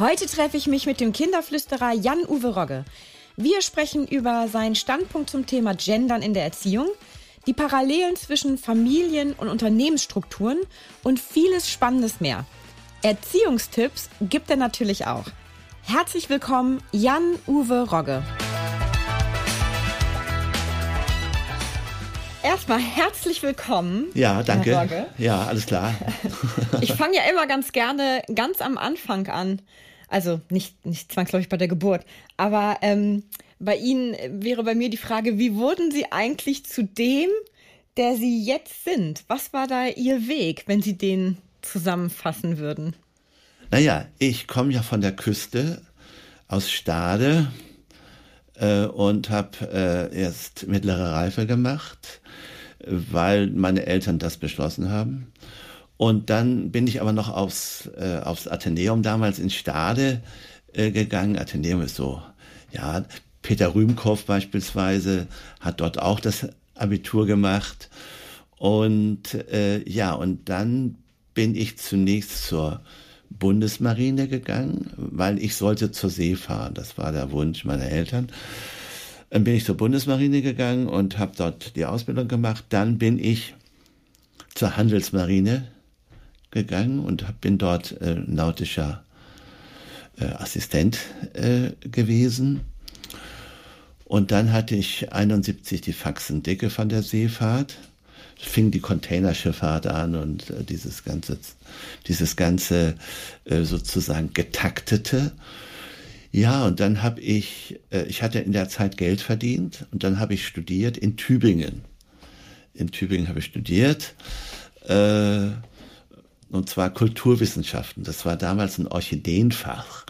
Heute treffe ich mich mit dem Kinderflüsterer Jan-Uwe Rogge. Wir sprechen über seinen Standpunkt zum Thema Gendern in der Erziehung, die Parallelen zwischen Familien- und Unternehmensstrukturen und vieles Spannendes mehr. Erziehungstipps gibt er natürlich auch. Herzlich willkommen, Jan-Uwe Rogge. Erstmal herzlich willkommen. Ja, danke. Ja, alles klar. Ich fange ja immer ganz gerne ganz am Anfang an. Also nicht, nicht zwangsläufig bei der Geburt. Aber ähm, bei Ihnen wäre bei mir die Frage, wie wurden Sie eigentlich zu dem, der Sie jetzt sind? Was war da Ihr Weg, wenn Sie den zusammenfassen würden? Naja, ich komme ja von der Küste aus Stade äh, und habe äh, erst mittlere Reife gemacht, weil meine Eltern das beschlossen haben. Und dann bin ich aber noch aufs, äh, aufs Athenäum damals in Stade äh, gegangen. Athenäum ist so, ja, Peter Rühmkopf beispielsweise hat dort auch das Abitur gemacht. Und äh, ja, und dann bin ich zunächst zur Bundesmarine gegangen, weil ich sollte zur See fahren. Das war der Wunsch meiner Eltern. Dann bin ich zur Bundesmarine gegangen und habe dort die Ausbildung gemacht. Dann bin ich zur Handelsmarine gegangen und bin dort äh, nautischer äh, Assistent äh, gewesen. Und dann hatte ich 71 die Faxendicke von der Seefahrt. Fing die Containerschifffahrt an und äh, dieses ganze, dieses ganze äh, sozusagen getaktete. Ja, und dann habe ich, äh, ich hatte in der Zeit Geld verdient und dann habe ich studiert in Tübingen. In Tübingen habe ich studiert. Und zwar Kulturwissenschaften. Das war damals ein Orchideenfach.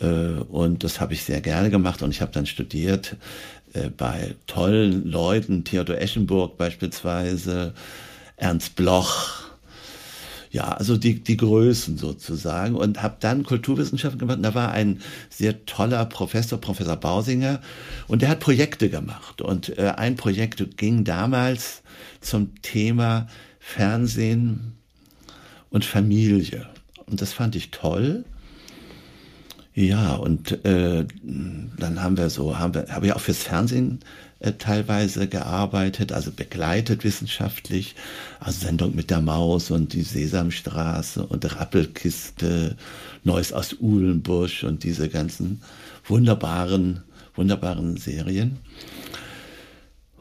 Äh, und das habe ich sehr gerne gemacht und ich habe dann studiert äh, bei tollen Leuten, Theodor Eschenburg beispielsweise, Ernst Bloch, ja, also die, die Größen sozusagen und habe dann Kulturwissenschaften gemacht. Und da war ein sehr toller Professor, Professor Bausinger, und der hat Projekte gemacht. Und äh, ein Projekt ging damals zum Thema Fernsehen und Familie. Und das fand ich toll. Ja, und äh, dann haben wir so, haben wir, habe ich auch fürs Fernsehen äh, teilweise gearbeitet, also begleitet wissenschaftlich, also Sendung mit der Maus und die Sesamstraße und Rappelkiste, Neues aus Uhlenbusch und diese ganzen wunderbaren, wunderbaren Serien.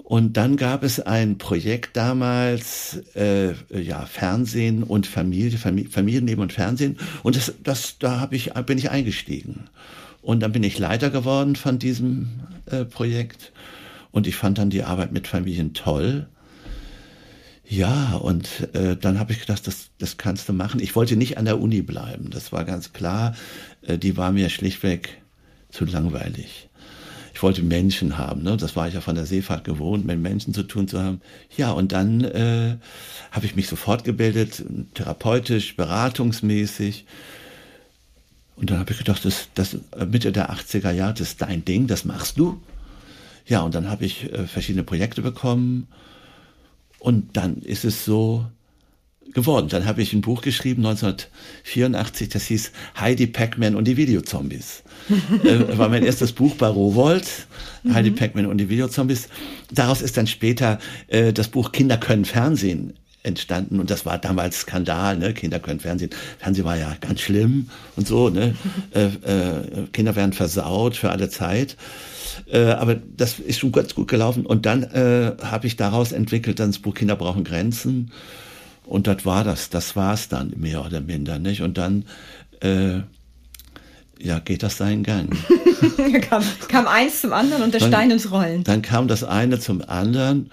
Und dann gab es ein Projekt damals, äh, ja, Fernsehen und Familie, Familie, Familienleben und Fernsehen. Und das, das, da hab ich, bin ich eingestiegen. Und dann bin ich Leiter geworden von diesem äh, Projekt. Und ich fand dann die Arbeit mit Familien toll. Ja, und äh, dann habe ich gedacht, das, das kannst du machen. Ich wollte nicht an der Uni bleiben, das war ganz klar. Äh, die war mir schlichtweg zu langweilig ich wollte Menschen haben. Ne? Das war ich ja von der Seefahrt gewohnt, mit Menschen zu tun zu haben. Ja, und dann äh, habe ich mich sofort gebildet, therapeutisch, beratungsmäßig. Und dann habe ich gedacht, das, das Mitte der 80er Jahre, das ist dein Ding, das machst du. Ja, und dann habe ich äh, verschiedene Projekte bekommen. Und dann ist es so, geworden. Dann habe ich ein Buch geschrieben, 1984, das hieß Heidi Pac-Man und die Videozombies. äh, war mein erstes Buch bei Rowold, mhm. Heidi Pac-Man und die Videozombies. Daraus ist dann später äh, das Buch Kinder können Fernsehen entstanden und das war damals Skandal, ne? Kinder können Fernsehen. Fernsehen war ja ganz schlimm und so, ne? äh, äh, Kinder werden versaut für alle Zeit. Äh, aber das ist schon ganz gut gelaufen. Und dann äh, habe ich daraus entwickelt, dann das Buch Kinder brauchen Grenzen. Und das war das, das war es dann mehr oder minder, nicht? Und dann, äh, ja, geht das seinen Gang. kam, kam eins zum anderen und der dann, Stein ins Rollen. Dann kam das eine zum anderen.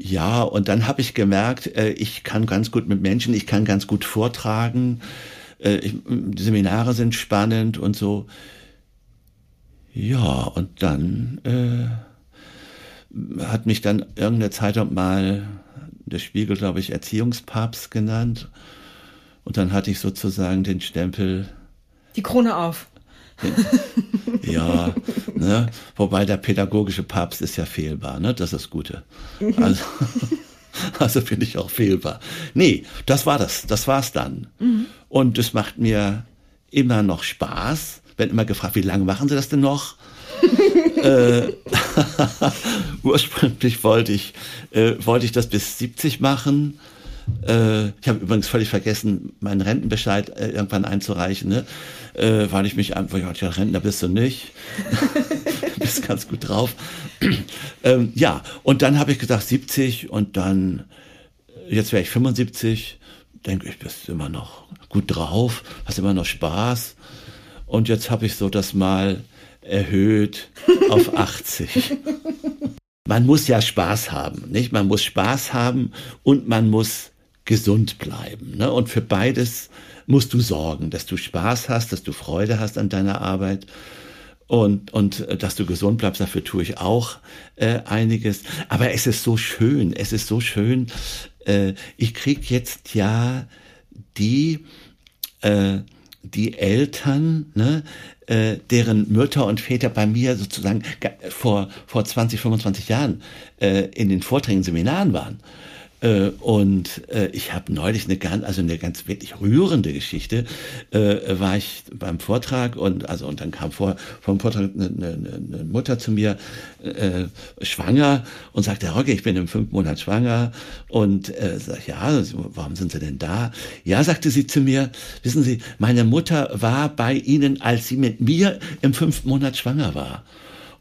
Ja, und dann habe ich gemerkt, äh, ich kann ganz gut mit Menschen, ich kann ganz gut vortragen. äh, ich, die Seminare sind spannend und so. Ja, und dann äh, hat mich dann irgendeine Zeitung mal der Spiegel, glaube ich, Erziehungspapst genannt. Und dann hatte ich sozusagen den Stempel. Die Krone auf. ja, ne? wobei der pädagogische Papst ist ja fehlbar, ne? das ist das Gute. Also, also finde ich auch fehlbar. Nee, das war das, das war's dann. Mhm. Und es macht mir immer noch Spaß. Wenn immer gefragt, wie lange machen Sie das denn noch? Äh, ursprünglich wollte ich, äh, wollte ich das bis 70 machen. Äh, ich habe übrigens völlig vergessen, meinen Rentenbescheid äh, irgendwann einzureichen, ne? äh, weil ich mich einfach, ja, Rentner bist du nicht. bist ganz gut drauf. ähm, ja, und dann habe ich gesagt 70 und dann, jetzt wäre ich 75, denke ich, bist immer noch gut drauf, hast immer noch Spaß. Und jetzt habe ich so das mal erhöht auf 80. Man muss ja Spaß haben, nicht? Man muss Spaß haben und man muss gesund bleiben. Ne? Und für beides musst du sorgen, dass du Spaß hast, dass du Freude hast an deiner Arbeit und, und äh, dass du gesund bleibst, dafür tue ich auch äh, einiges. Aber es ist so schön, es ist so schön. Äh, ich krieg jetzt ja die, äh, die Eltern, ne, äh, deren Mütter und Väter bei mir sozusagen vor, vor 20, 25 Jahren äh, in den Vorträgen, Seminaren waren. Äh, und äh, ich habe neulich eine ganz, also eine ganz wirklich rührende Geschichte, äh, war ich beim Vortrag und also und dann kam vor vom Vortrag eine, eine, eine Mutter zu mir äh, schwanger und sagte, Herr Rocke, ich bin im fünften Monat schwanger und äh, sag ja, warum sind Sie denn da? Ja, sagte sie zu mir, wissen Sie, meine Mutter war bei Ihnen, als sie mit mir im fünften Monat schwanger war.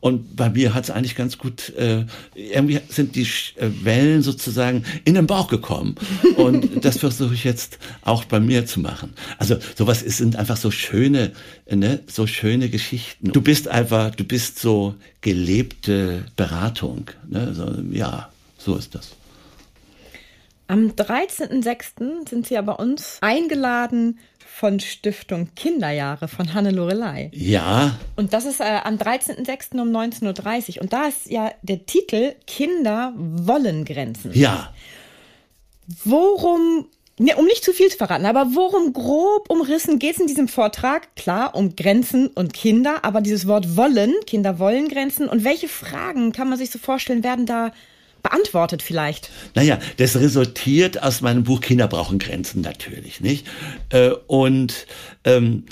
Und bei mir hat es eigentlich ganz gut, äh, irgendwie sind die äh, Wellen sozusagen in den Bauch gekommen. Und das versuche ich jetzt auch bei mir zu machen. Also sowas ist, sind einfach so schöne, ne, so schöne Geschichten. Du bist einfach, du bist so gelebte Beratung. Ne? So, ja, so ist das. Am 13.06. sind Sie ja bei uns eingeladen von Stiftung Kinderjahre von Hanne Lorelei. Ja. Und das ist äh, am 13.06. um 19.30 Uhr. Und da ist ja der Titel Kinder wollen Grenzen. Ja. Worum Ne, um nicht zu viel zu verraten, aber worum grob umrissen geht es in diesem Vortrag? Klar, um Grenzen und Kinder, aber dieses Wort wollen, Kinder wollen Grenzen. Und welche Fragen kann man sich so vorstellen, werden da beantwortet vielleicht? Naja, das resultiert aus meinem Buch Kinder brauchen Grenzen natürlich, nicht? Äh, und, ähm,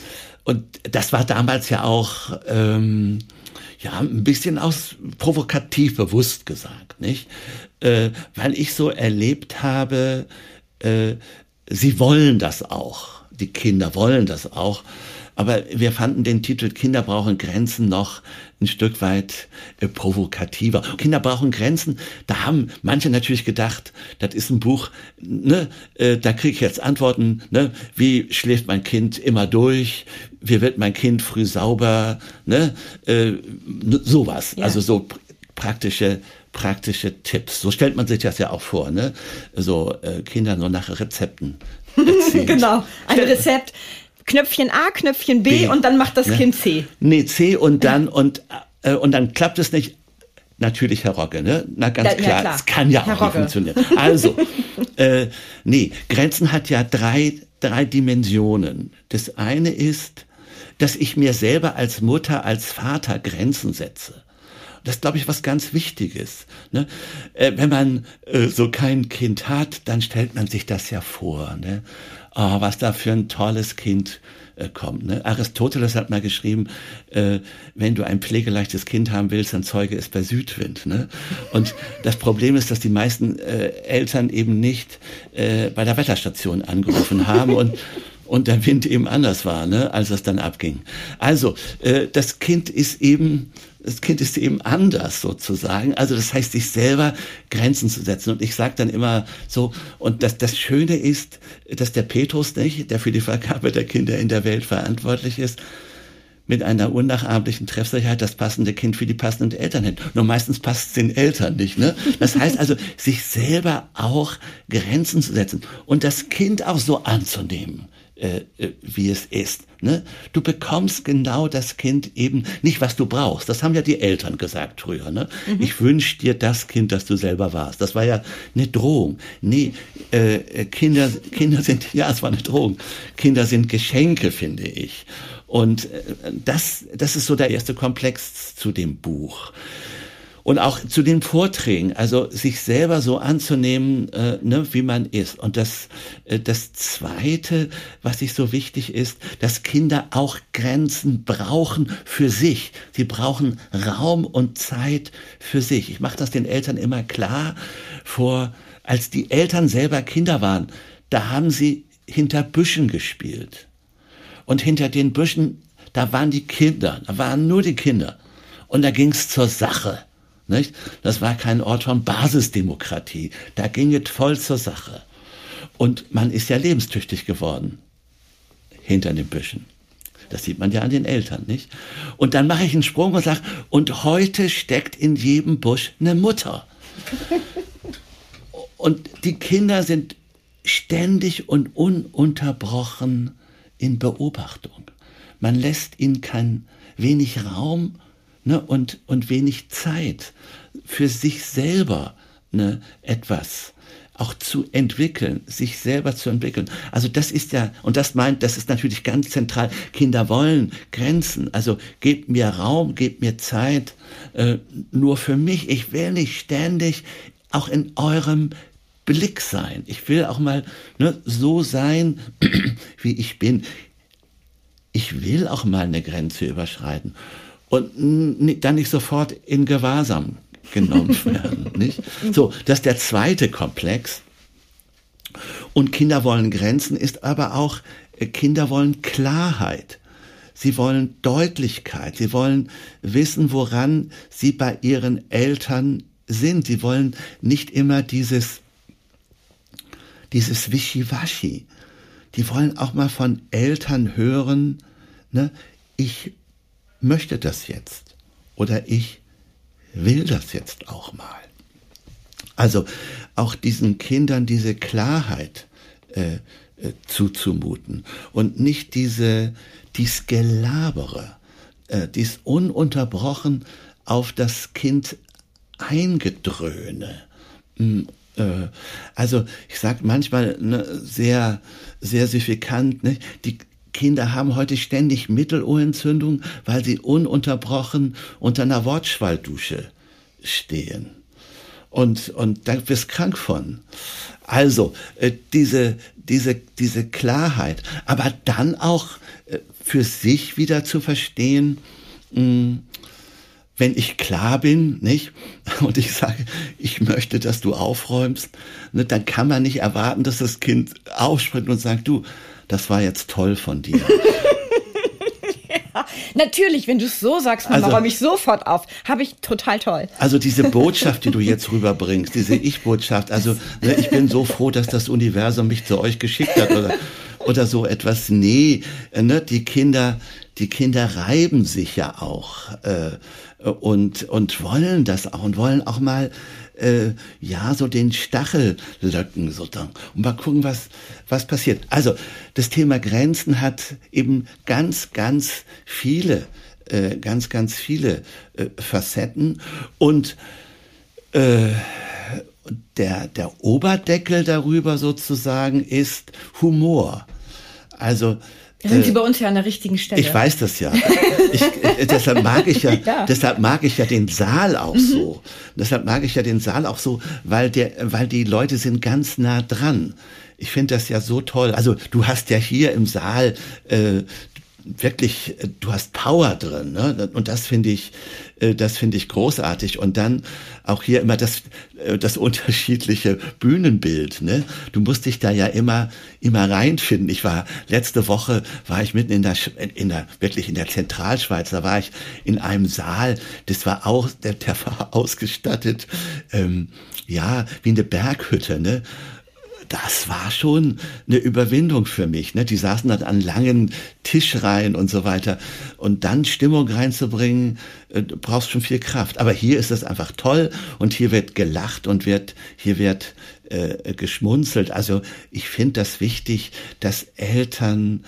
und das war damals ja auch, ähm, ja, ein bisschen aus provokativ bewusst gesagt, nicht? Äh, weil ich so erlebt habe, äh, sie wollen das auch. Die Kinder wollen das auch. Aber wir fanden den Titel Kinder brauchen Grenzen noch ein Stück weit äh, provokativer. Kinder brauchen Grenzen. Da haben manche natürlich gedacht, das ist ein Buch, ne, äh, da kriege ich jetzt Antworten, ne, wie schläft mein Kind immer durch, wie wird mein Kind früh sauber, ne, äh, sowas. Ja. Also so praktische praktische Tipps. So stellt man sich das ja auch vor, ne? So äh, Kinder nur nach Rezepten. genau, ein Rezept. Knöpfchen A, Knöpfchen B, B und dann macht das ne? Kind C. Nee, C und dann und äh, und dann klappt es nicht. Natürlich, Herr Rogge, ne? Na ganz ja, klar, ja, es kann ja Herr auch Rogge. nicht funktionieren. Also, äh, nee, Grenzen hat ja drei, drei Dimensionen. Das eine ist, dass ich mir selber als Mutter, als Vater Grenzen setze. Das glaube ich was ganz Wichtiges. Ne? Äh, wenn man äh, so kein Kind hat, dann stellt man sich das ja vor. Ne? Oh, was da für ein tolles Kind äh, kommt. Ne? Aristoteles hat mal geschrieben, äh, wenn du ein pflegeleichtes Kind haben willst, dann zeuge es bei Südwind. Ne? Und das Problem ist, dass die meisten äh, Eltern eben nicht äh, bei der Wetterstation angerufen haben und und der Wind eben anders war, ne, als es dann abging. Also, äh, das Kind ist eben das Kind ist eben anders sozusagen. Also das heißt, sich selber Grenzen zu setzen. Und ich sage dann immer so, und das, das Schöne ist, dass der Petrus nicht, der für die Vergabe der Kinder in der Welt verantwortlich ist, mit einer unnachahmlichen Treffsicherheit das passende Kind für die passenden Eltern hin. Nur meistens passt es den Eltern nicht. Ne? Das heißt also, sich selber auch Grenzen zu setzen und das Kind auch so anzunehmen äh, äh, wie es ist. Ne? Du bekommst genau das Kind eben nicht, was du brauchst. Das haben ja die Eltern gesagt früher. Ne? Mhm. Ich wünsche dir das Kind, das du selber warst. Das war ja eine Drohung. Nee, äh, Kinder, Kinder sind, ja, es war eine Drohung. Kinder sind Geschenke, finde ich. Und äh, das, das ist so der erste Komplex zu dem Buch und auch zu den Vorträgen, also sich selber so anzunehmen, äh, ne, wie man ist. Und das, äh, das Zweite, was ich so wichtig ist, dass Kinder auch Grenzen brauchen für sich. Sie brauchen Raum und Zeit für sich. Ich mache das den Eltern immer klar. Vor, als die Eltern selber Kinder waren, da haben sie hinter Büschen gespielt. Und hinter den Büschen, da waren die Kinder, da waren nur die Kinder. Und da ging's zur Sache. Nicht? Das war kein Ort von Basisdemokratie. Da ging es voll zur Sache. Und man ist ja lebenstüchtig geworden. Hinter den Büschen. Das sieht man ja an den Eltern, nicht? Und dann mache ich einen Sprung und sage, und heute steckt in jedem Busch eine Mutter. Und die Kinder sind ständig und ununterbrochen in Beobachtung. Man lässt ihnen kein wenig Raum ne, und, und wenig Zeit für sich selber ne, etwas auch zu entwickeln, sich selber zu entwickeln. Also das ist ja, und das meint, das ist natürlich ganz zentral, Kinder wollen Grenzen, also gebt mir Raum, gebt mir Zeit, äh, nur für mich, ich will nicht ständig auch in eurem Blick sein. Ich will auch mal ne, so sein, wie ich bin. Ich will auch mal eine Grenze überschreiten und dann nicht sofort in Gewahrsam genommen werden. nicht? So, das ist der zweite Komplex. Und Kinder wollen Grenzen ist aber auch, äh, Kinder wollen Klarheit. Sie wollen Deutlichkeit. Sie wollen wissen, woran sie bei ihren Eltern sind. Sie wollen nicht immer dieses, dieses Wischiwaschi. Die wollen auch mal von Eltern hören, ne, ich möchte das jetzt oder ich will das jetzt auch mal. Also auch diesen Kindern diese Klarheit äh, äh, zuzumuten und nicht diese dies Gelabere, äh, dies ununterbrochen auf das Kind eingedröhne. Mm, also ich sage manchmal ne, sehr, sehr signifikant, ne, die, Kinder haben heute ständig Mittelohrentzündung, weil sie ununterbrochen unter einer Wortschwalldusche stehen. Und, und da bist krank von. Also, äh, diese, diese, diese Klarheit, aber dann auch äh, für sich wieder zu verstehen, mh, hm, wenn ich klar bin, nicht? Und ich sage, ich möchte, dass du aufräumst, ne, dann kann man nicht erwarten, dass das Kind aufspringt und sagt, du, das war jetzt toll von dir. ja, natürlich, wenn du es so sagst, Mama, also, räume ich sofort auf. Habe ich total toll. Also diese Botschaft, die du jetzt rüberbringst, diese Ich-Botschaft, also ne, ich bin so froh, dass das Universum mich zu euch geschickt hat oder, oder so etwas. Nee, ne, die Kinder, die Kinder reiben sich ja auch äh, und, und wollen das auch und wollen auch mal äh, ja, so den Stachel löcken sozusagen und mal gucken, was, was passiert. Also das Thema Grenzen hat eben ganz, ganz viele, äh, ganz, ganz viele äh, Facetten und äh, der, der Oberdeckel darüber sozusagen ist Humor. Also da sind Sie äh, bei uns ja an der richtigen Stelle. Ich weiß das ja. Ich, äh, deshalb mag ich ja, ja, deshalb mag ich ja den Saal auch mhm. so. Deshalb mag ich ja den Saal auch so, weil der, weil die Leute sind ganz nah dran. Ich finde das ja so toll. Also du hast ja hier im Saal äh, wirklich, äh, du hast Power drin, ne? Und das finde ich, äh, das finde ich großartig. Und dann auch hier immer das, äh, das unterschiedliche Bühnenbild, ne? Du musst dich da ja immer, immer reinfinden. Ich war, letzte Woche war ich mitten in der, in der, wirklich in der Zentralschweiz, da war ich in einem Saal, das war auch, der, der war ausgestattet, ähm, ja, wie eine Berghütte, ne? Das war schon eine Überwindung für mich. Ne? Die saßen dann an langen Tischreihen und so weiter. Und dann Stimmung reinzubringen, äh, brauchst schon viel Kraft. Aber hier ist es einfach toll und hier wird gelacht und wird, hier wird äh, geschmunzelt. Also ich finde das wichtig, dass Eltern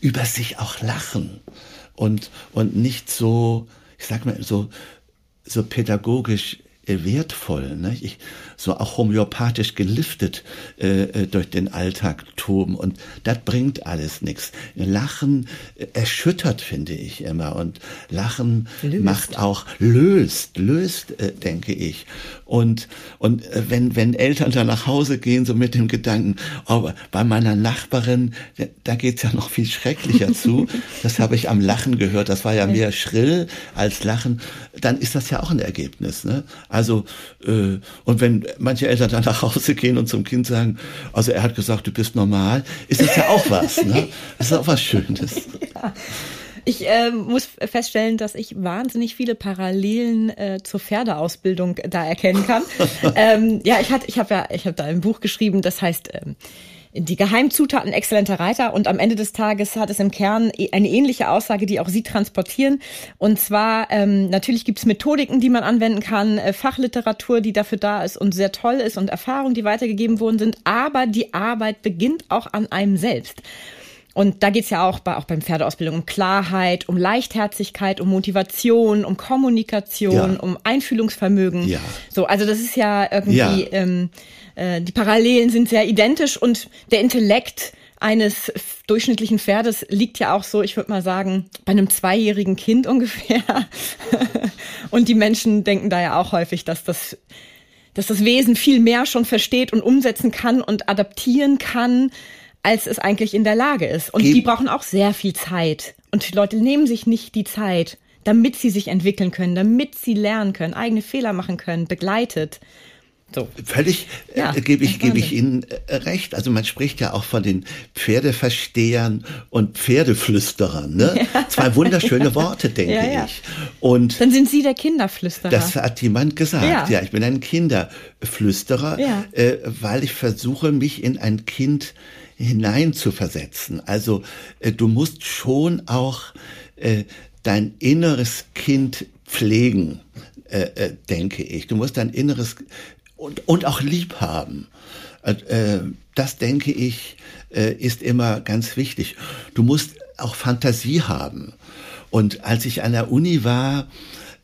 über sich auch lachen und, und nicht so, ich sag mal, so, so pädagogisch wertvoll. Ne? Ich, so auch homöopathisch geliftet äh, äh, durch den Alltag toben und das bringt alles nichts. Lachen äh, erschüttert, finde ich immer und Lachen löst. macht auch, löst, löst, äh, denke ich. Und, und äh, wenn, wenn Eltern da nach Hause gehen, so mit dem Gedanken, oh, bei meiner Nachbarin, da geht's ja noch viel schrecklicher zu, das habe ich am Lachen gehört, das war ja mehr schrill als Lachen, dann ist das ja auch ein Ergebnis. Ne? Also, äh, und wenn manche Eltern dann nach Hause gehen und zum Kind sagen, also er hat gesagt, du bist normal, ist das ja auch was, ne? Das ist auch was Schönes. Ja. Ich äh, muss feststellen, dass ich wahnsinnig viele Parallelen äh, zur Pferdeausbildung da erkennen kann. ähm, ja, ich ich habe ja, ich habe da ein Buch geschrieben, das heißt ähm, die Geheimzutaten exzellenter Reiter und am Ende des Tages hat es im Kern e, eine ähnliche Aussage, die auch Sie transportieren. Und zwar, ähm, natürlich gibt es Methodiken, die man anwenden kann, äh, Fachliteratur, die dafür da ist und sehr toll ist und Erfahrungen, die weitergegeben worden sind, aber die Arbeit beginnt auch an einem selbst. Und da geht's ja auch, bei, auch beim Pferdeausbildung um Klarheit, um Leichtherzigkeit, um Motivation, um Kommunikation, ja. um Einfühlungsvermögen. Ja. So, also das ist ja irgendwie ja. Ähm, äh, die Parallelen sind sehr identisch und der Intellekt eines durchschnittlichen Pferdes liegt ja auch so, ich würde mal sagen, bei einem zweijährigen Kind ungefähr. und die Menschen denken da ja auch häufig, dass das, dass das Wesen viel mehr schon versteht und umsetzen kann und adaptieren kann, als es eigentlich in der Lage ist. Und Ge die brauchen auch sehr viel Zeit. Und die Leute nehmen sich nicht die Zeit, damit sie sich entwickeln können, damit sie lernen können, eigene Fehler machen können, begleitet. So. Völlig äh, ja, äh, gebe ich, gebe ich Ihnen äh, recht. Also man spricht ja auch von den Pferdeverstehern und Pferdeflüsterern. Ne? Ja. Zwei wunderschöne Worte, denke ja, ja. ich. Und Dann sind Sie der Kinderflüsterer. Das hat jemand gesagt. Ja, ich bin ein Kinderflüsterer, äh, weil ich versuche, mich in ein Kind hineinzuversetzen. Also äh, du musst schon auch äh, dein inneres Kind pflegen, äh, äh, denke ich. Du musst dein inneres und, und auch lieb haben. Äh, das denke ich, äh, ist immer ganz wichtig. Du musst auch Fantasie haben. Und als ich an der Uni war,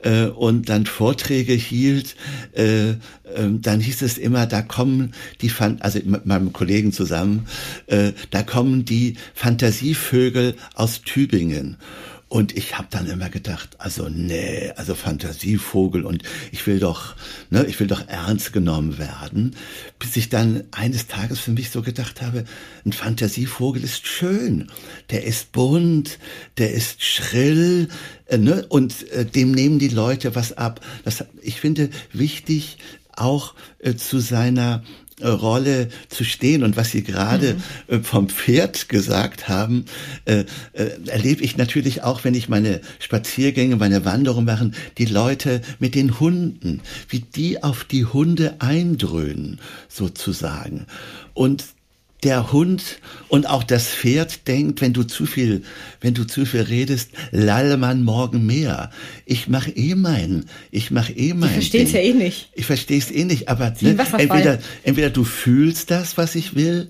äh, und dann Vorträge hielt, äh, äh, dann hieß es immer, da kommen die, Fan also mit meinem Kollegen zusammen, äh, da kommen die Fantasievögel aus Tübingen. Und ich habe dann immer gedacht, also nee, also Fantasievogel und ich will doch, ne, ich will doch ernst genommen werden, bis ich dann eines Tages für mich so gedacht habe, ein Fantasievogel ist schön, der ist bunt, der ist schrill, äh, ne, und äh, dem nehmen die Leute was ab. Das, ich finde wichtig, auch äh, zu seiner Rolle zu stehen. Und was Sie gerade mhm. Äh, vom Pferd gesagt haben, äh, äh, erlebe ich natürlich auch, wenn ich meine Spaziergänge, meine Wanderung mache, die Leute mit den Hunden, wie die auf die Hunde eindröhnen, sozusagen. Und der Hund und auch das Pferd denkt, wenn du zu viel, wenn du zu viel redest, lalle man morgen mehr. Ich mache eh mein, ich mache eh mein. Ich verstehe es ja eh nicht. Ich verstehe es eh nicht, aber ne, entweder, entweder du fühlst das, was ich will,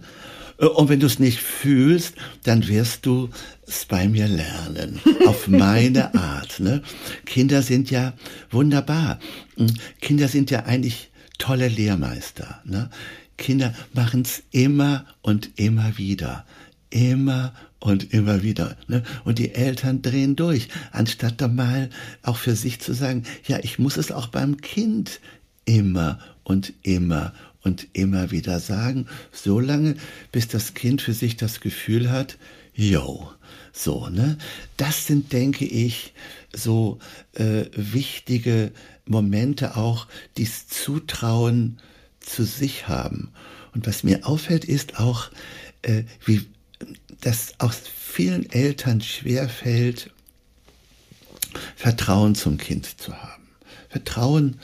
äh, und wenn du es nicht fühlst, dann wirst du es bei mir lernen. Auf meine Art. Ne? Kinder sind ja wunderbar. Hm, Kinder sind ja eigentlich tolle Lehrmeister. Ne? Kinder machen es immer und immer wieder. Immer und immer wieder. Ne? Und die Eltern drehen durch, anstatt da mal auch für sich zu sagen, ja, ich muss es auch beim Kind immer und immer und immer wieder sagen, so lange, bis das Kind für sich das Gefühl hat, yo, so, ne? Das sind, denke ich, so äh, wichtige Momente auch, dies Zutrauen zu sich haben. Und was mir auffällt, ist auch, äh, wie das aus vielen Eltern schwerfällt, Vertrauen zum Kind zu haben. Vertrauen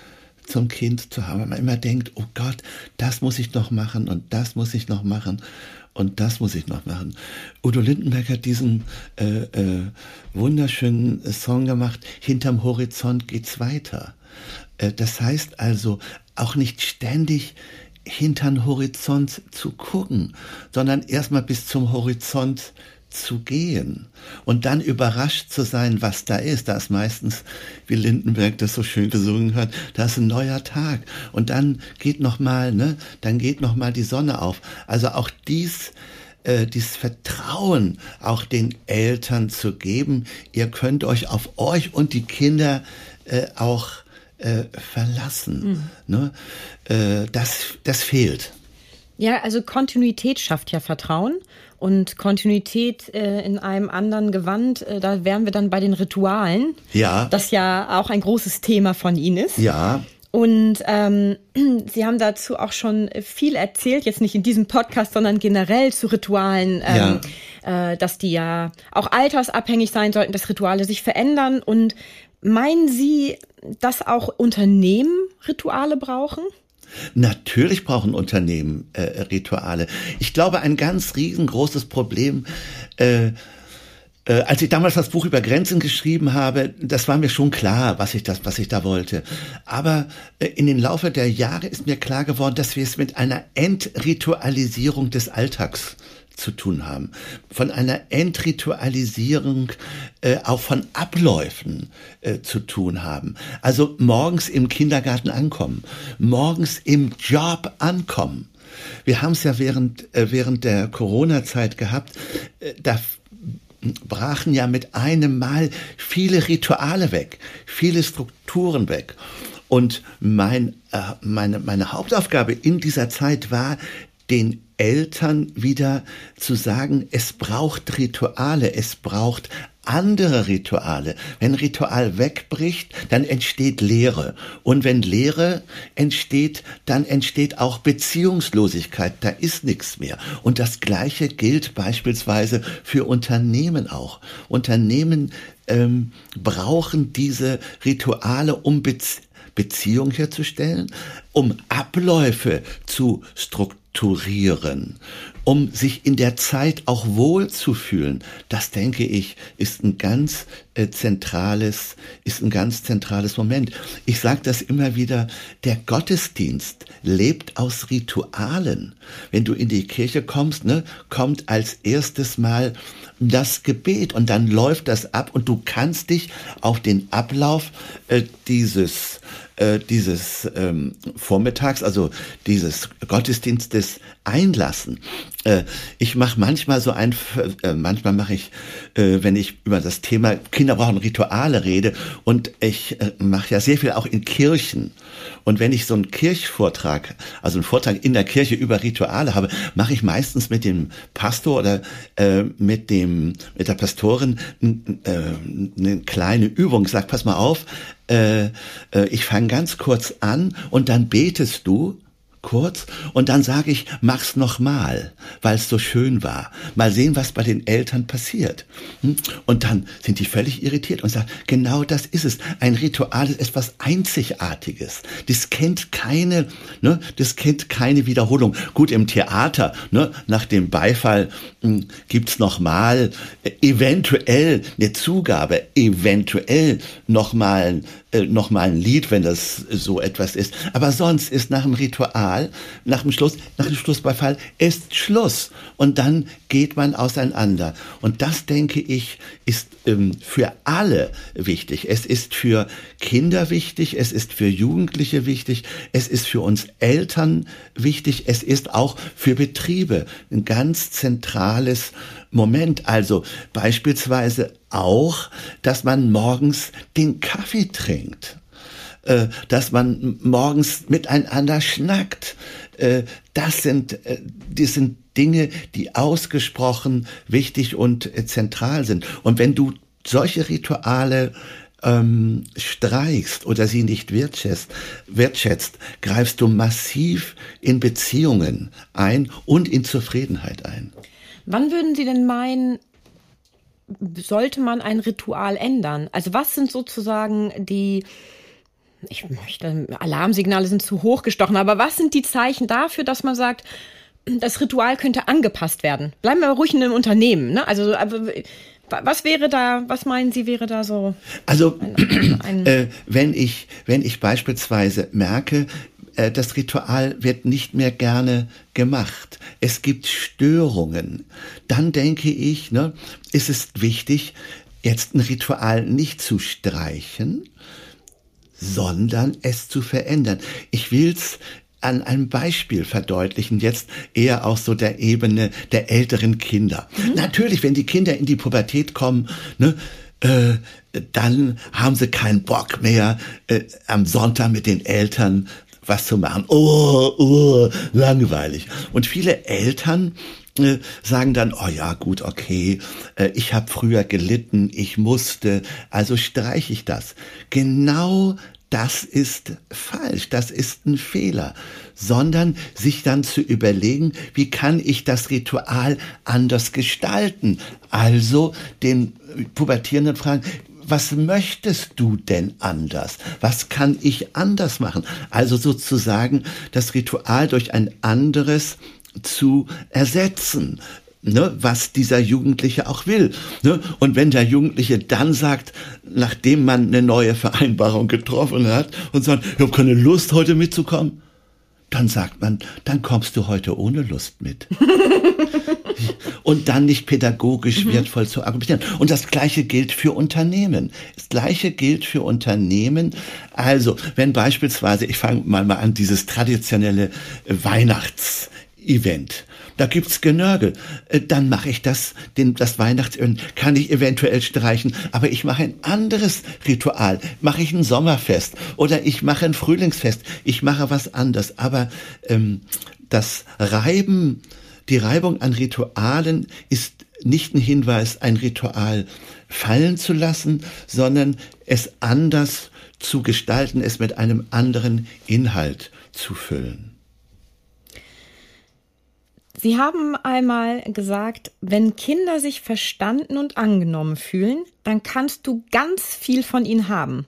zum Kind zu haben, weil man immer denkt, oh Gott, das muss ich noch machen und das muss ich noch machen und das muss ich noch machen. Udo Lindenberg hat diesen äh, äh, wunderschönen Song gemacht, Hinterm Horizont geht's weiter. Äh, das heißt also, auch nicht ständig hintern Horizont zu gucken, sondern erstmal bis zum Horizont zu gehen und dann überrascht zu sein, was da ist. Da ist meistens, wie Lindenberg das so schön gesungen hat, da ist ein neuer Tag und dann geht noch mal, ne, dann geht noch mal die Sonne auf. Also auch dies äh, dieses Vertrauen auch den Eltern zu geben. Ihr könnt euch auf euch und die Kinder äh, auch äh, verlassen. Mhm. Ne? Äh, das, das fehlt. Ja, also Kontinuität schafft ja Vertrauen und Kontinuität äh, in einem anderen Gewand, äh, da wären wir dann bei den Ritualen. Ja. Das ja auch ein großes Thema von Ihnen ist. Ja. Und ähm, Sie haben dazu auch schon viel erzählt, jetzt nicht in diesem Podcast, sondern generell zu Ritualen, ähm, ja. äh, dass die ja auch altersabhängig sein sollten, dass Rituale sich verändern. Und meinen Sie, dass auch Unternehmen Rituale brauchen? Natürlich brauchen Unternehmen äh, Rituale. Ich glaube, ein ganz riesengroßes Problem, äh, äh, als ich damals das Buch über Grenzen geschrieben habe, das war mir schon klar, was ich, das, was ich da wollte. Aber äh, in den Laufe der Jahre ist mir klar geworden, dass wir es mit einer Entritualisierung des Alltags zu tun haben, von einer Entritualisierung äh, auch von Abläufen äh, zu tun haben. Also morgens im Kindergarten ankommen, morgens im Job ankommen. Wir haben es ja während, äh, während der Corona-Zeit gehabt, äh, da brachen ja mit einem Mal viele Rituale weg, viele Strukturen weg. Und mein, äh, meine, meine Hauptaufgabe in dieser Zeit war, den Eltern wieder zu sagen, es braucht Rituale, es braucht andere Rituale. Wenn Ritual wegbricht, dann entsteht Leere. Und wenn Leere entsteht, dann entsteht auch Beziehungslosigkeit. Da ist nichts mehr. Und das Gleiche gilt beispielsweise für Unternehmen auch. Unternehmen ähm, brauchen diese Rituale, um Beziehungen Beziehung herzustellen, um Abläufe zu strukturieren, um sich in der Zeit auch wohl zu fühlen. Das denke ich ist ein ganz äh, zentrales, ist ein ganz zentrales Moment. Ich sage das immer wieder, der Gottesdienst lebt aus Ritualen. Wenn du in die Kirche kommst, ne, kommt als erstes Mal das Gebet und dann läuft das ab und du kannst dich auf den Ablauf äh, dieses äh, dieses ähm, Vormittags, also dieses Gottesdienstes einlassen. Äh, ich mache manchmal so ein, äh, manchmal mache ich, äh, wenn ich über das Thema Kinder brauchen Rituale rede und ich äh, mache ja sehr viel auch in Kirchen. Und wenn ich so einen Kirchvortrag, also einen Vortrag in der Kirche über Rituale habe, mache ich meistens mit dem Pastor oder äh, mit dem mit der Pastorin äh, eine kleine Übung. Sag, pass mal auf, äh, äh, ich fange ganz kurz an und dann betest du kurz und dann sage ich, mach's noch mal, weil es so schön war. Mal sehen, was bei den Eltern passiert. Hm? Und dann sind die völlig irritiert und sagen, genau das ist es. Ein Ritual ist etwas Einzigartiges. Das kennt keine, ne, das kennt keine Wiederholung. Gut, im Theater, ne, nach dem Beifall hm, gibt's noch mal äh, eventuell eine Zugabe, eventuell noch mal äh, noch mal ein Lied, wenn das so etwas ist. Aber sonst ist nach dem Ritual, nach dem Schluss, nach dem Schlussbeifall ist Schluss. Und dann geht man auseinander. Und das, denke ich, ist ähm, für alle wichtig. Es ist für Kinder wichtig, es ist für Jugendliche wichtig, es ist für uns Eltern wichtig, es ist auch für Betriebe ein ganz zentrales Moment. Also beispielsweise auch, dass man morgens den Kaffee trinkt äh, dass man morgens miteinander schnackt. Äh, das sind, äh, die sind Dinge, die ausgesprochen wichtig und zentral sind. Und wenn du solche Rituale ähm, streichst oder sie nicht wertschätzt, wertschätzt, greifst du massiv in Beziehungen ein und in Zufriedenheit ein. Wann würden Sie denn meinen, sollte man ein Ritual ändern? Also was sind sozusagen die ich möchte, Alarmsignale sind zu hoch gestochen, aber was sind die Zeichen dafür, dass man sagt, das Ritual könnte angepasst werden? Bleiben wir ruhig in einem Unternehmen, ne? Also, was wäre da, was meinen Sie, wäre da so? Also, ein, ein äh, wenn ich, wenn ich beispielsweise merke, das Ritual wird nicht mehr gerne gemacht. Es gibt Störungen. Dann denke ich, ne, ist es wichtig, jetzt ein Ritual nicht zu streichen, sondern es zu verändern. Ich will's an einem Beispiel verdeutlichen, jetzt eher aus so der Ebene der älteren Kinder. Mhm. Natürlich, wenn die Kinder in die Pubertät kommen, ne, äh, dann haben sie keinen Bock mehr, äh, am Sonntag mit den Eltern was zu machen. Oh, oh, langweilig. Und viele Eltern äh, sagen dann, oh ja, gut, okay, äh, ich habe früher gelitten, ich musste, also streiche ich das. Genau das ist falsch, das ist ein Fehler, sondern sich dann zu überlegen, wie kann ich das Ritual anders gestalten? Also den Pubertierenden fragen, was möchtest du denn anders? Was kann ich anders machen? Also sozusagen das Ritual durch ein anderes zu ersetzen. Ne, was dieser Jugendliche auch will. Ne? Und wenn der Jugendliche dann sagt, nachdem man eine neue Vereinbarung getroffen hat und sagt, ich habe keine Lust, heute mitzukommen, dann sagt man, dann kommst du heute ohne Lust mit. und dann nicht pädagogisch mhm. wertvoll zu argumentieren. Und das Gleiche gilt für Unternehmen. Das Gleiche gilt für Unternehmen. Also, wenn beispielsweise, ich fange mal, mal an, dieses traditionelle Weihnachtsevent, da gibt's Genörgel. Äh, dann mache ich das, den, das Weihnachtsöl kann ich eventuell streichen, aber ich mache ein anderes Ritual. Mache ich ein Sommerfest oder ich mache ein Frühlingsfest. Ich mache was anderes. Aber ähm, das Reiben die Reibung an Ritualen ist nicht ein Hinweis, ein Ritual fallen zu lassen, sondern es anders zu gestalten, es mit einem anderen Inhalt zu füllen. Sie haben einmal gesagt, wenn Kinder sich verstanden und angenommen fühlen, dann kannst du ganz viel von ihnen haben.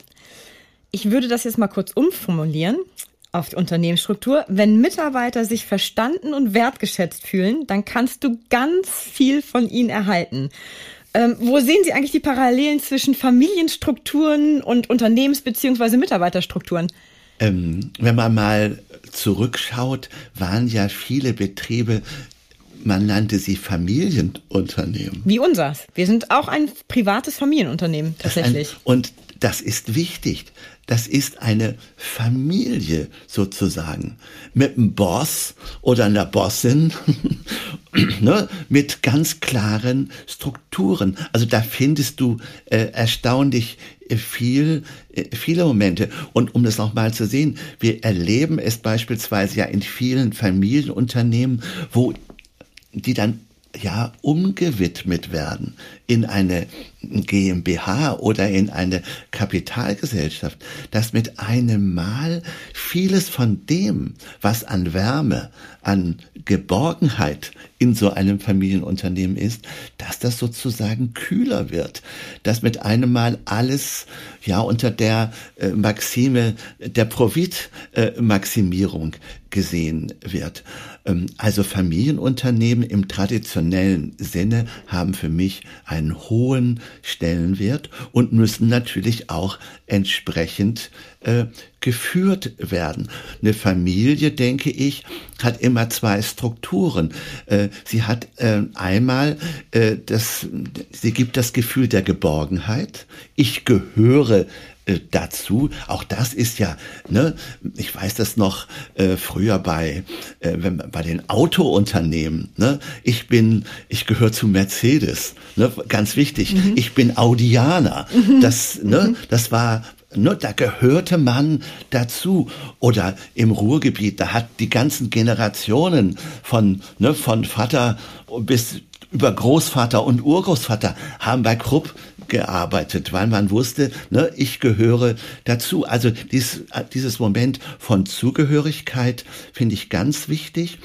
Ich würde das jetzt mal kurz umformulieren auf die Unternehmensstruktur. Wenn Mitarbeiter sich verstanden und wertgeschätzt fühlen, dann kannst du ganz viel von ihnen erhalten. Ähm, wo sehen Sie eigentlich die Parallelen zwischen Familienstrukturen und Unternehmens- bzw. Mitarbeiterstrukturen? Ähm, wenn man mal zurückschaut, waren ja viele Betriebe man nannte sie Familienunternehmen. Wie unseres. Wir sind auch ein privates Familienunternehmen tatsächlich. Und das ist wichtig. Das ist eine Familie sozusagen. Mit einem Boss oder einer Bossin, ne, mit ganz klaren Strukturen. Also da findest du äh, erstaunlich äh, viel, äh, viele Momente. Und um das nochmal zu sehen, wir erleben es beispielsweise ja in vielen Familienunternehmen, wo die dann ja umgewidmet werden in eine GmbH oder in eine Kapitalgesellschaft, dass mit einem Mal vieles von dem, was an Wärme, an Geborgenheit in so einem Familienunternehmen ist, dass das sozusagen kühler wird, dass mit einem Mal alles ja unter der äh, Maxime der Profitmaximierung äh, gesehen wird. Ähm, also Familienunternehmen im traditionellen Sinne haben für mich einen hohen Stellenwert und müssen natürlich auch entsprechend äh, geführt werden. Eine Familie, denke ich, hat immer zwei Strukturen. Äh, sie hat äh, einmal äh, das, sie gibt das Gefühl der Geborgenheit. Ich gehöre äh, dazu. Auch das ist ja, ne, ich weiß das noch äh, früher bei, äh, wenn, bei den Autounternehmen. Ne, ich bin, ich gehöre zu Mercedes. Ne, ganz wichtig. Mhm. Ich bin Audianer. Mhm. Das, ne, mhm. das war Ne, da gehörte man dazu. Oder im Ruhrgebiet, da hat die ganzen Generationen von, ne, von Vater bis über Großvater und Urgroßvater haben bei Krupp gearbeitet, weil man wusste, ne, ich gehöre dazu. Also dies, dieses Moment von Zugehörigkeit finde ich ganz wichtig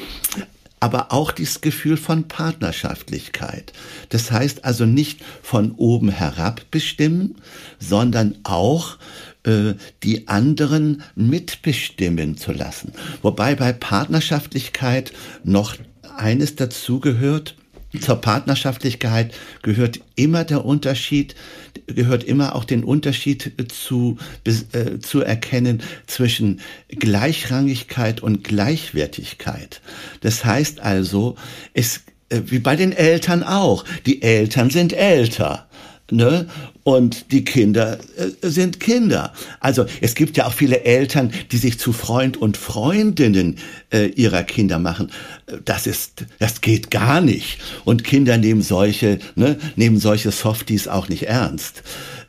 aber auch dieses Gefühl von Partnerschaftlichkeit. Das heißt also nicht von oben herab bestimmen, sondern auch äh, die anderen mitbestimmen zu lassen. Wobei bei Partnerschaftlichkeit noch eines dazugehört, zur Partnerschaftlichkeit gehört immer der Unterschied, gehört immer auch den Unterschied zu, äh, zu erkennen zwischen Gleichrangigkeit und Gleichwertigkeit. Das heißt also, es, äh, wie bei den Eltern auch, die Eltern sind älter ne? Und die Kinder äh, sind Kinder. Also es gibt ja auch viele Eltern, die sich zu Freund und Freundinnen äh, ihrer Kinder machen. Das ist, das geht gar nicht. Und Kinder nehmen solche, ne, nehmen solche Softies auch nicht ernst.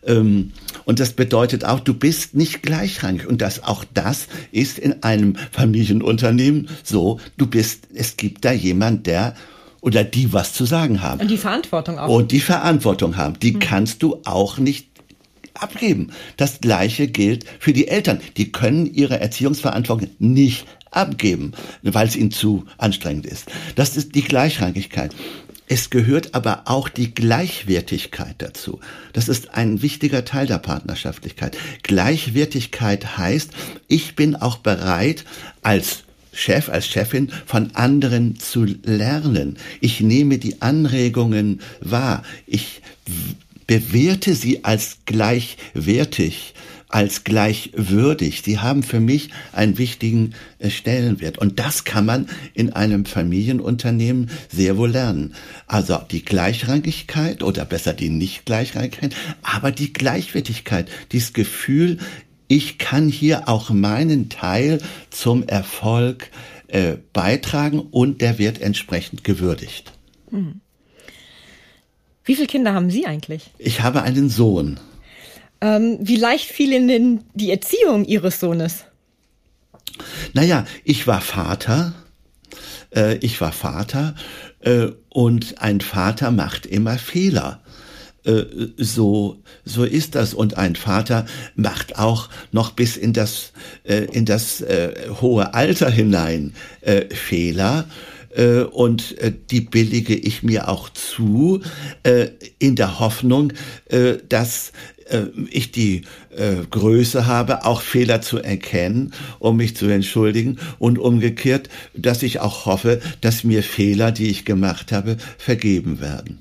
Ähm, und das bedeutet auch, du bist nicht gleichrangig. Und das, auch das ist in einem Familienunternehmen so. Du bist, es gibt da jemand, der oder die was zu sagen haben. Und die Verantwortung auch. Und die Verantwortung haben. Die hm. kannst du auch nicht abgeben. Das Gleiche gilt für die Eltern. Die können ihre Erziehungsverantwortung nicht abgeben, weil es ihnen zu anstrengend ist. Das ist die Gleichrangigkeit. Es gehört aber auch die Gleichwertigkeit dazu. Das ist ein wichtiger Teil der Partnerschaftlichkeit. Gleichwertigkeit heißt, ich bin auch bereit, als Chef, als Chefin von anderen zu lernen. Ich nehme die Anregungen wahr. Ich bewerte sie als gleichwertig, als gleichwürdig. Sie haben für mich einen wichtigen äh, Stellenwert. Und das kann man in einem Familienunternehmen sehr wohl lernen. Also die Gleichrangigkeit oder besser die Nicht-Gleichrangigkeit, aber die Gleichwertigkeit, dieses Gefühl, ich kann hier auch meinen Teil zum Erfolg äh, beitragen und der wird entsprechend gewürdigt. Hm. Wie viele Kinder haben Sie eigentlich? Ich habe einen Sohn. Ähm, wie leicht fiel Ihnen die Erziehung Ihres Sohnes? Naja, ich war Vater. Äh, ich war Vater äh, und ein Vater macht immer Fehler. Äh, so, so ist das. Und ein Vater macht auch noch bis in das, äh, in das äh, hohe Alter hinein äh, Fehler. Äh, und die billige ich mir auch zu, in der Hoffnung, dass ich die Größe habe, auch Fehler zu erkennen, um mich zu entschuldigen und umgekehrt, dass ich auch hoffe, dass mir Fehler, die ich gemacht habe, vergeben werden.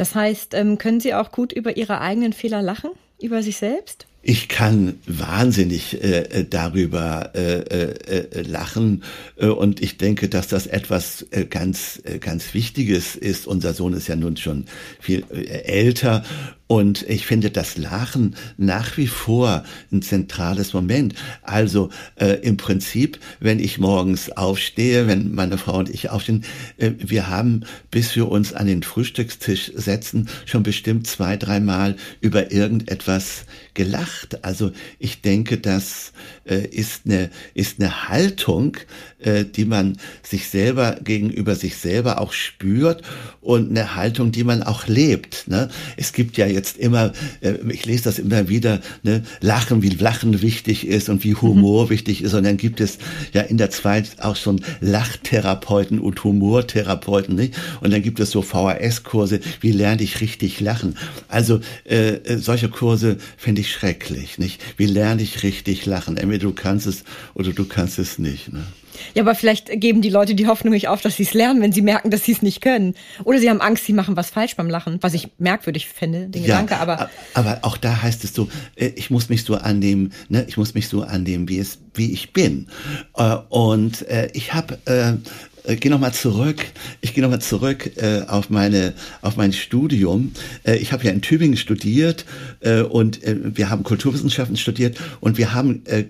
Das heißt, ähm, können Sie auch gut über Ihre eigenen Fehler lachen, über sich selbst? Ich kann wahnsinnig äh, äh, darüber äh, äh, äh, lachen äh, und ich denke, dass das etwas ganz ganz Wichtiges ist. Unser Sohn ist ja nun schon viel älter und ich finde das Lachen nach wie vor ein zentrales Moment. Also äh, im Prinzip, wenn ich morgens aufstehe, wenn meine Frau und ich aufstehen, äh, wir haben, bis wir uns an den Frühstückstisch setzen, schon bestimmt zwei, dreimal über irgendetwas gelacht. Also ich denke, das äh, ist eine ist eine Haltung, äh, die man sich selber gegenüber sich selber auch spürt und eine Haltung, die man auch lebt. Ne? Es gibt ja jetzt immer, äh, ich lese das immer wieder, ne? Lachen, wie Lachen wichtig ist und wie Humor mhm. wichtig ist. Und dann gibt es ja in der Zweit auch schon Lachtherapeuten und Humortherapeuten. Nicht? Und dann gibt es so VHS-Kurse, wie lerne ich richtig lachen. Also äh, äh, solche Kurse finde ich schrecklich. Nicht? Wie lerne ich richtig lachen? Entweder du kannst es oder du kannst es nicht. Ne? Ja, aber vielleicht geben die Leute die Hoffnung nicht auf, dass sie es lernen, wenn sie merken, dass sie es nicht können. Oder sie haben Angst, sie machen was falsch beim Lachen, was ich merkwürdig finde, den ja, Gedanke. Aber aber auch da heißt es so, äh, ich muss mich so annehmen, ne, ich muss mich so annehmen, wie es, wie ich bin. Äh, und äh, ich habe äh, gehe nochmal zurück. Ich gehe nochmal zurück äh, auf meine auf mein Studium. Äh, ich habe ja in Tübingen studiert äh, und äh, wir haben Kulturwissenschaften studiert und wir haben äh,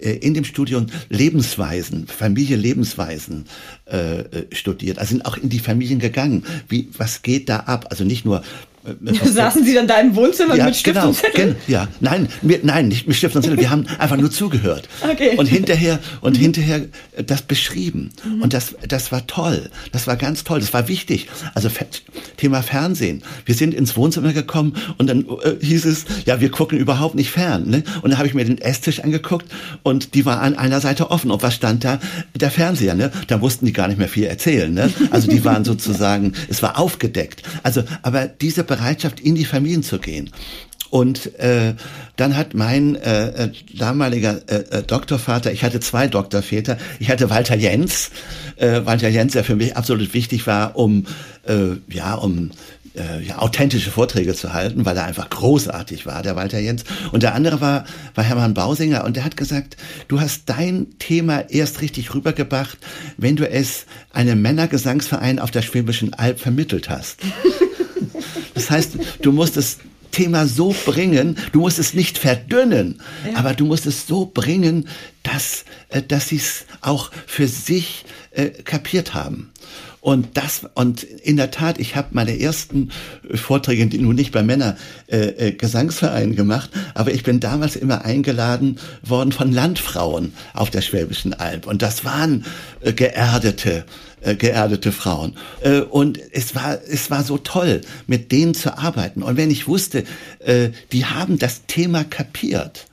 äh, in dem Studium Lebensweisen, Familie Lebensweisen äh, äh studiert. Also sind auch in die Familien gegangen. Wie was geht da ab? Also nicht nur Saßen Sie dann da im Wohnzimmer ja, mit Stift genau, und Zettel? ja, nein, wir, nein, nicht mit Stift und Zettel. Wir haben einfach nur zugehört. Okay. Und hinterher und mhm. hinterher das beschrieben. Mhm. Und das, das war toll. Das war ganz toll. Das war wichtig. Also Thema Fernsehen. Wir sind ins Wohnzimmer gekommen und dann äh, hieß es, ja, wir gucken überhaupt nicht fern. Ne? Und dann habe ich mir den Esstisch angeguckt und die war an einer Seite offen. Und was stand da? Der Fernseher. Ne? Da mussten die gar nicht mehr viel erzählen. Ne? Also die waren sozusagen, es war aufgedeckt. Also, aber diese Bereitschaft, in die Familien zu gehen. Und äh, dann hat mein äh, äh, damaliger äh, äh, Doktorvater, ich hatte zwei Doktorväter, ich hatte Walter Jens, äh, Walter Jens, der für mich absolut wichtig war, um äh, ja um äh, ja, authentische Vorträge zu halten, weil er einfach großartig war, der Walter Jens. Und der andere war, war Hermann Bausinger und der hat gesagt, du hast dein Thema erst richtig rübergebracht, wenn du es einem Männergesangsverein auf der Schwäbischen Alb vermittelt hast. Das heißt, du musst es Thema so bringen, du musst es nicht verdünnen, ja. aber du musst es so bringen, dass, äh, dass sie es auch für sich äh, kapiert haben. Und das, und in der Tat, ich habe meine ersten Vorträge, die nun nicht bei Männer äh, äh, Gesangsverein gemacht, aber ich bin damals immer eingeladen worden von Landfrauen auf der Schwäbischen Alb. Und das waren äh, geerdete, äh, geerdete Frauen. Äh, und es war, es war so toll, mit denen zu arbeiten. Und wenn ich wusste, äh, die haben das Thema kapiert,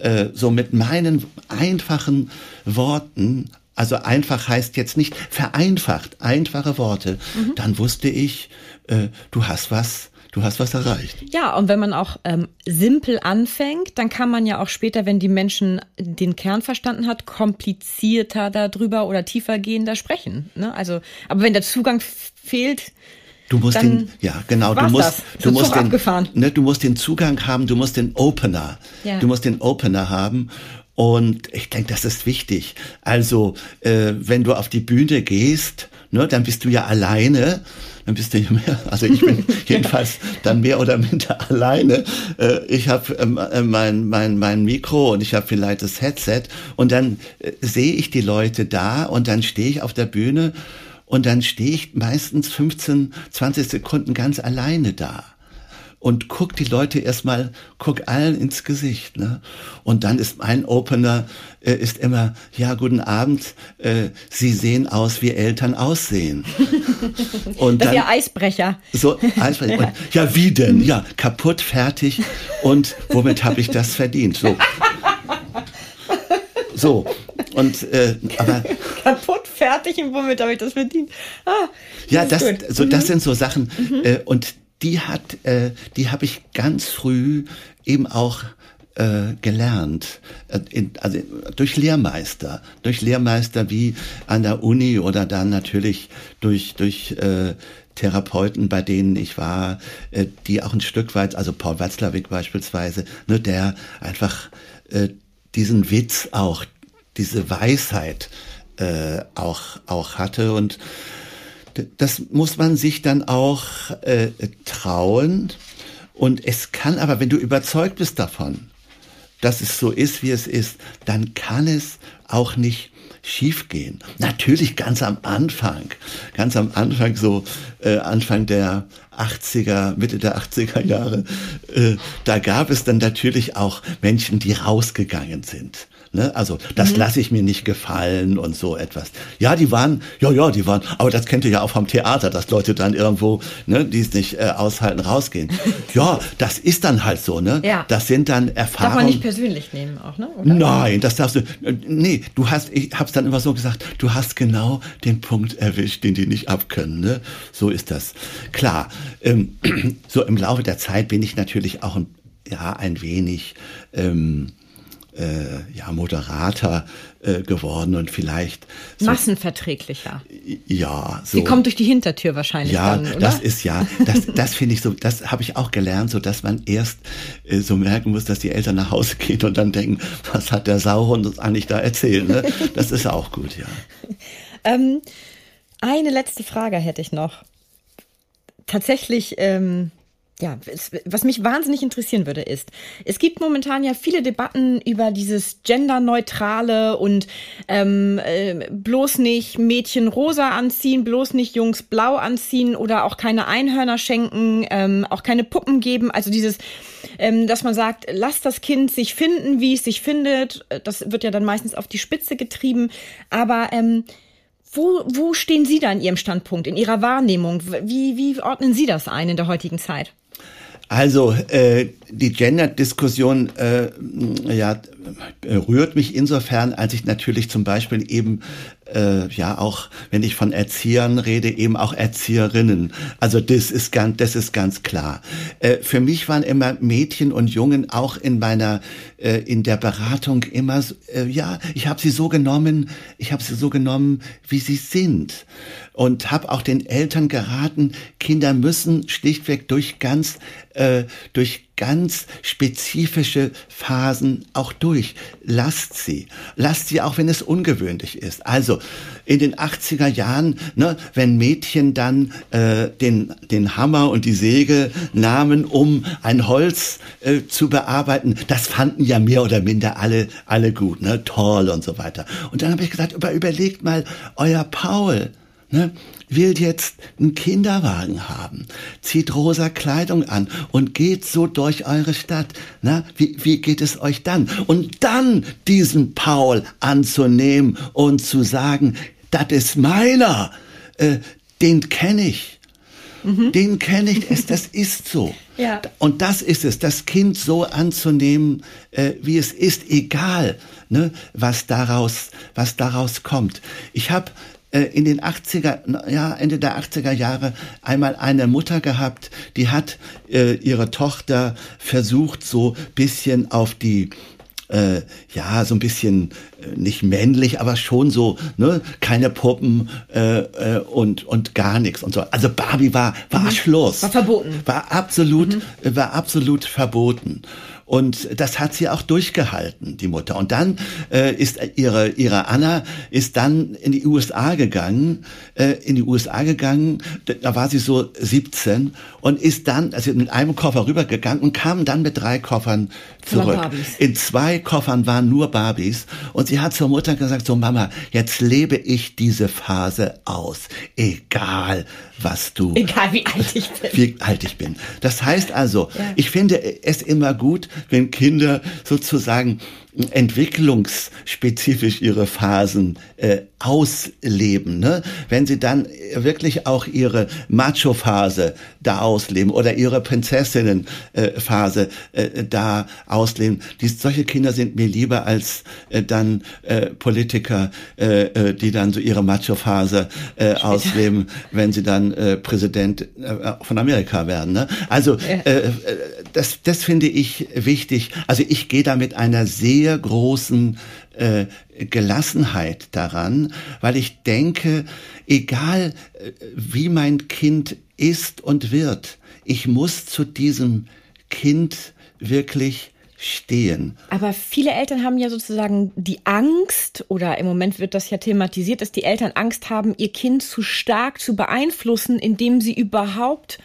äh, so mit meinen einfachen Worten also einfach heißt jetzt nicht vereinfacht, einfache Worte, mhm. dann wusste ich, äh, du hast was, du hast was erreicht. Ja, und wenn man auch ähm, simpel anfängt, dann kann man ja auch später, wenn die Menschen den Kern verstanden hat, komplizierter darüber oder tiefergehender sprechen. Ne? Also, aber wenn der Zugang fehlt, Du musst den, ja genau, du musst, du musst den, ne, du musst den Zugang haben, du musst den Opener, ja. du musst den Opener haben und ich denke, das ist wichtig. Also, äh, wenn du auf die Bühne gehst, ne, dann bist du ja alleine. Dann bist du ja mehr, also ich bin jedenfalls dann mehr oder minder alleine. Äh, ich habe ähm, äh, mein, mein, mein Mikro und ich habe vielleicht das Headset und dann äh, sehe ich die Leute da und dann stehe ich auf der Bühne und dann stehe ich meistens 15, 20 Sekunden ganz alleine da und guck die Leute erstmal, guck allen ins Gesicht. Ne? Und dann ist mein Opener äh, ist immer, ja, guten Abend, äh, Sie sehen aus, wie Eltern aussehen. Und das dann, ist ja Eisbrecher. So, Eisbrecher. ja. Und, ja, wie denn? Ja, kaputt, fertig und womit habe ich das verdient? So. So, und äh, aber kaputt, fertig und womit habe ich das verdient? Ah, das ja, das, so, das mhm. sind so Sachen mhm. äh, und die hat, äh, die habe ich ganz früh eben auch äh, gelernt, äh, also durch Lehrmeister, durch Lehrmeister wie an der Uni oder dann natürlich durch durch äh, Therapeuten, bei denen ich war, äh, die auch ein Stück weit, also Paul Watzlawick beispielsweise, ne, der einfach äh, diesen Witz auch, diese Weisheit äh, auch auch hatte. Und das muss man sich dann auch äh, trauen. Und es kann aber, wenn du überzeugt bist davon, dass es so ist, wie es ist, dann kann es auch nicht schiefgehen. Natürlich ganz am Anfang, ganz am Anfang, so äh, Anfang der 80er, Mitte der 80er Jahre, äh, da gab es dann natürlich auch Menschen, die rausgegangen sind. Ne? Also das mhm. lasse ich mir nicht gefallen und so etwas. Ja, die waren, ja, ja, die waren, aber das kennt ihr ja auch vom Theater, dass Leute dann irgendwo, ne, die es nicht äh, aushalten, rausgehen. ja, das ist dann halt so, ne? Ja. Das sind dann Erfahrungen. Darf man nicht persönlich nehmen auch, ne? Oder? Nein, das darfst du, äh, nee, du hast, ich hab's dann immer so gesagt, du hast genau den Punkt erwischt, den die nicht abkönnen, ne? So ist das. Klar, ähm, so im Laufe der Zeit bin ich natürlich auch ein, ja, ein wenig, ähm, äh, ja, moderater äh, geworden und vielleicht so, massenverträglicher. Ja, so. Sie kommt durch die Hintertür wahrscheinlich. Ja, dann, das ist ja, das, das finde ich so, das habe ich auch gelernt, so dass man erst äh, so merken muss, dass die Eltern nach Hause gehen und dann denken, was hat der Sauhund uns eigentlich da erzählt? Ne? Das ist auch gut, ja. ähm, eine letzte Frage hätte ich noch. Tatsächlich ähm, ja, was mich wahnsinnig interessieren würde, ist, es gibt momentan ja viele Debatten über dieses genderneutrale und ähm, äh, bloß nicht Mädchen rosa anziehen, bloß nicht Jungs blau anziehen oder auch keine Einhörner schenken, ähm, auch keine Puppen geben. Also dieses, ähm, dass man sagt, lass das Kind sich finden, wie es sich findet. Das wird ja dann meistens auf die Spitze getrieben. Aber ähm, wo, wo stehen Sie da in Ihrem Standpunkt, in Ihrer Wahrnehmung? Wie, wie ordnen Sie das ein in der heutigen Zeit? Also äh, die Gender-Diskussion äh, ja, rührt mich insofern, als ich natürlich zum Beispiel eben äh, ja auch, wenn ich von Erziehern rede, eben auch Erzieherinnen. Also das ist ganz, das ist ganz klar. Äh, für mich waren immer Mädchen und Jungen auch in meiner äh, in der Beratung immer, äh, ja, ich habe sie so genommen, ich habe sie so genommen, wie sie sind und habe auch den Eltern geraten, Kinder müssen schlichtweg durch ganz äh, durch ganz spezifische Phasen auch durch. Lasst sie. Lasst sie auch, wenn es ungewöhnlich ist. Also in den 80er Jahren, ne, wenn Mädchen dann äh, den, den Hammer und die Säge nahmen, um ein Holz äh, zu bearbeiten, das fanden ja mehr oder minder alle, alle gut, ne, toll und so weiter. Und dann habe ich gesagt, über, überlegt mal, euer Paul, ne, will jetzt einen Kinderwagen haben, zieht rosa Kleidung an und geht so durch eure Stadt. Na, wie, wie geht es euch dann? Und dann diesen Paul anzunehmen und zu sagen, das ist meiner, äh, den kenne ich. Mhm. Den kenne ich, es, das ist so. Ja. Und das ist es, das Kind so anzunehmen, äh, wie es ist, egal, ne, was daraus, was daraus kommt. Ich habe in den 80er, ja, Ende der 80er Jahre einmal eine Mutter gehabt, die hat äh, ihre Tochter versucht, so bisschen auf die äh, ja, so ein bisschen äh, nicht männlich, aber schon so, ne, keine Puppen äh, äh, und und gar nichts und so. Also Barbie war war mhm. Schluss. War verboten. War absolut mhm. war absolut verboten. Und das hat sie auch durchgehalten, die Mutter. Und dann äh, ist ihre, ihre Anna ist dann in die USA gegangen, äh, in die USA gegangen, da war sie so 17 und ist dann, also mit einem Koffer rübergegangen und kam dann mit drei Koffern zurück. In zwei Koffern waren nur Barbies. Und sie hat zur Mutter gesagt, so Mama, jetzt lebe ich diese Phase aus. Egal, was du. Egal wie alt ich bin. Wie alt ich bin. Das heißt also, ja. ich finde es immer gut, wenn Kinder sozusagen entwicklungsspezifisch ihre Phasen äh, ausleben. Ne? Wenn sie dann wirklich auch ihre Macho-Phase da ausleben oder ihre Prinzessinnen-Phase äh, da ausleben. Die, solche Kinder sind mir lieber als äh, dann äh, Politiker, äh, äh die dann so ihre Macho-Phase äh, ausleben, wenn sie dann äh, Präsident äh, von Amerika werden. Ne? Also äh, äh, das, das finde ich wichtig. Also ich gehe da mit einer sehr großen äh, Gelassenheit daran, weil ich denke, egal äh, wie mein Kind ist und wird, ich muss zu diesem Kind wirklich stehen. Aber viele Eltern haben ja sozusagen die Angst, oder im Moment wird das ja thematisiert, dass die Eltern Angst haben, ihr Kind zu stark zu beeinflussen, indem sie überhaupt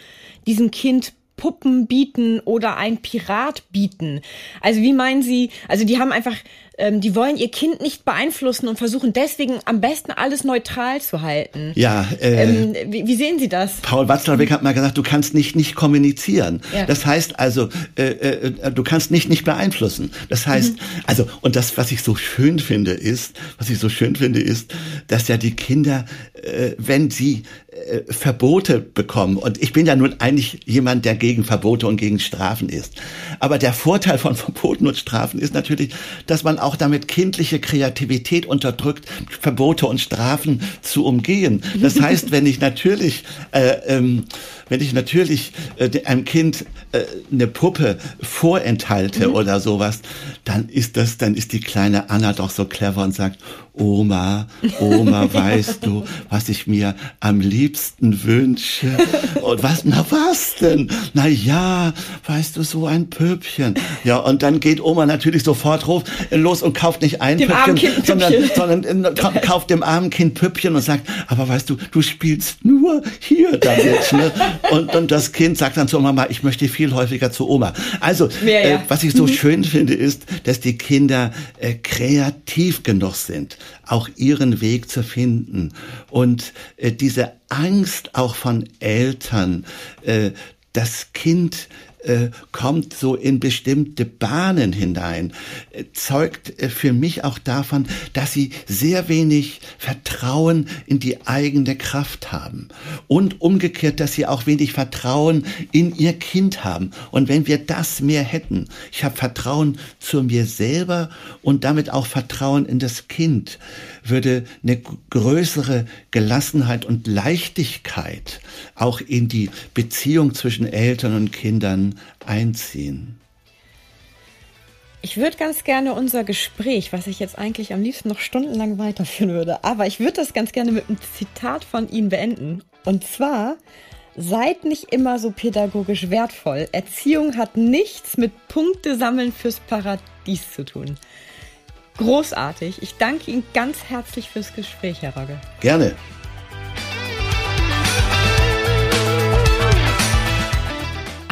diesem Kind Puppen bieten oder ein Pirat bieten. Also wie meinen Sie, also die haben einfach ähm, die wollen ihr Kind nicht beeinflussen und versuchen deswegen am besten alles neutral zu halten. Ja. Äh, ähm, wie, wie, sehen Sie das? Paul Watzlawick hat mal gesagt, du kannst nicht nicht kommunizieren. Ja. Das heißt also, äh, äh, du kannst nicht nicht beeinflussen. Das heißt, mhm. also und das, was ich so schön finde, ist, was ich so schön finde, ist, dass ja die Kinder, äh, wenn sie äh, Verbote bekommen. Und ich bin ja nun eigentlich jemand, der gegen Verbote und gegen Strafen ist. Aber der Vorteil von Verboten und Strafen ist natürlich, dass man auch damit kindliche Kreativität unterdrückt, Verbote und Strafen zu umgehen. Das heißt, wenn ich natürlich, äh, ähm, wenn ich natürlich äh, einem Kind äh, eine Puppe vorenthalte mhm. oder sowas, dann ist das, dann ist die kleine Anna doch so clever und sagt, Oma, Oma, weißt du, was ich mir am liebsten wünsche? Und was, na was denn? Na ja, weißt du, so ein Püppchen. Ja, und dann geht Oma natürlich sofort los und kauft nicht ein dem Püppchen, sondern, sondern äh, kauft dem armen Kind Püppchen und sagt, aber weißt du, du spielst nur hier damit. Ne? Und, und das Kind sagt dann zu Mama, ich möchte viel häufiger zu Oma. Also, Mehr, ja. äh, was ich so mhm. schön finde, ist, dass die Kinder äh, kreativ genug sind auch ihren Weg zu finden. Und äh, diese Angst auch von Eltern, äh, das Kind äh, kommt so in bestimmte Bahnen hinein, äh, zeugt äh, für mich auch davon, dass sie sehr wenig Vertrauen in die eigene Kraft haben. Und umgekehrt, dass sie auch wenig Vertrauen in ihr Kind haben. Und wenn wir das mehr hätten, ich habe Vertrauen zu mir selber und damit auch Vertrauen in das Kind, würde eine größere Gelassenheit und Leichtigkeit auch in die Beziehung zwischen Eltern und Kindern einziehen. Ich würde ganz gerne unser Gespräch, was ich jetzt eigentlich am liebsten noch stundenlang weiterführen würde, aber ich würde das ganz gerne mit einem Zitat von Ihnen beenden. Und zwar, seid nicht immer so pädagogisch wertvoll. Erziehung hat nichts mit Punkte sammeln fürs Paradies zu tun. Großartig. Ich danke Ihnen ganz herzlich fürs Gespräch, Herr Rogge. Gerne.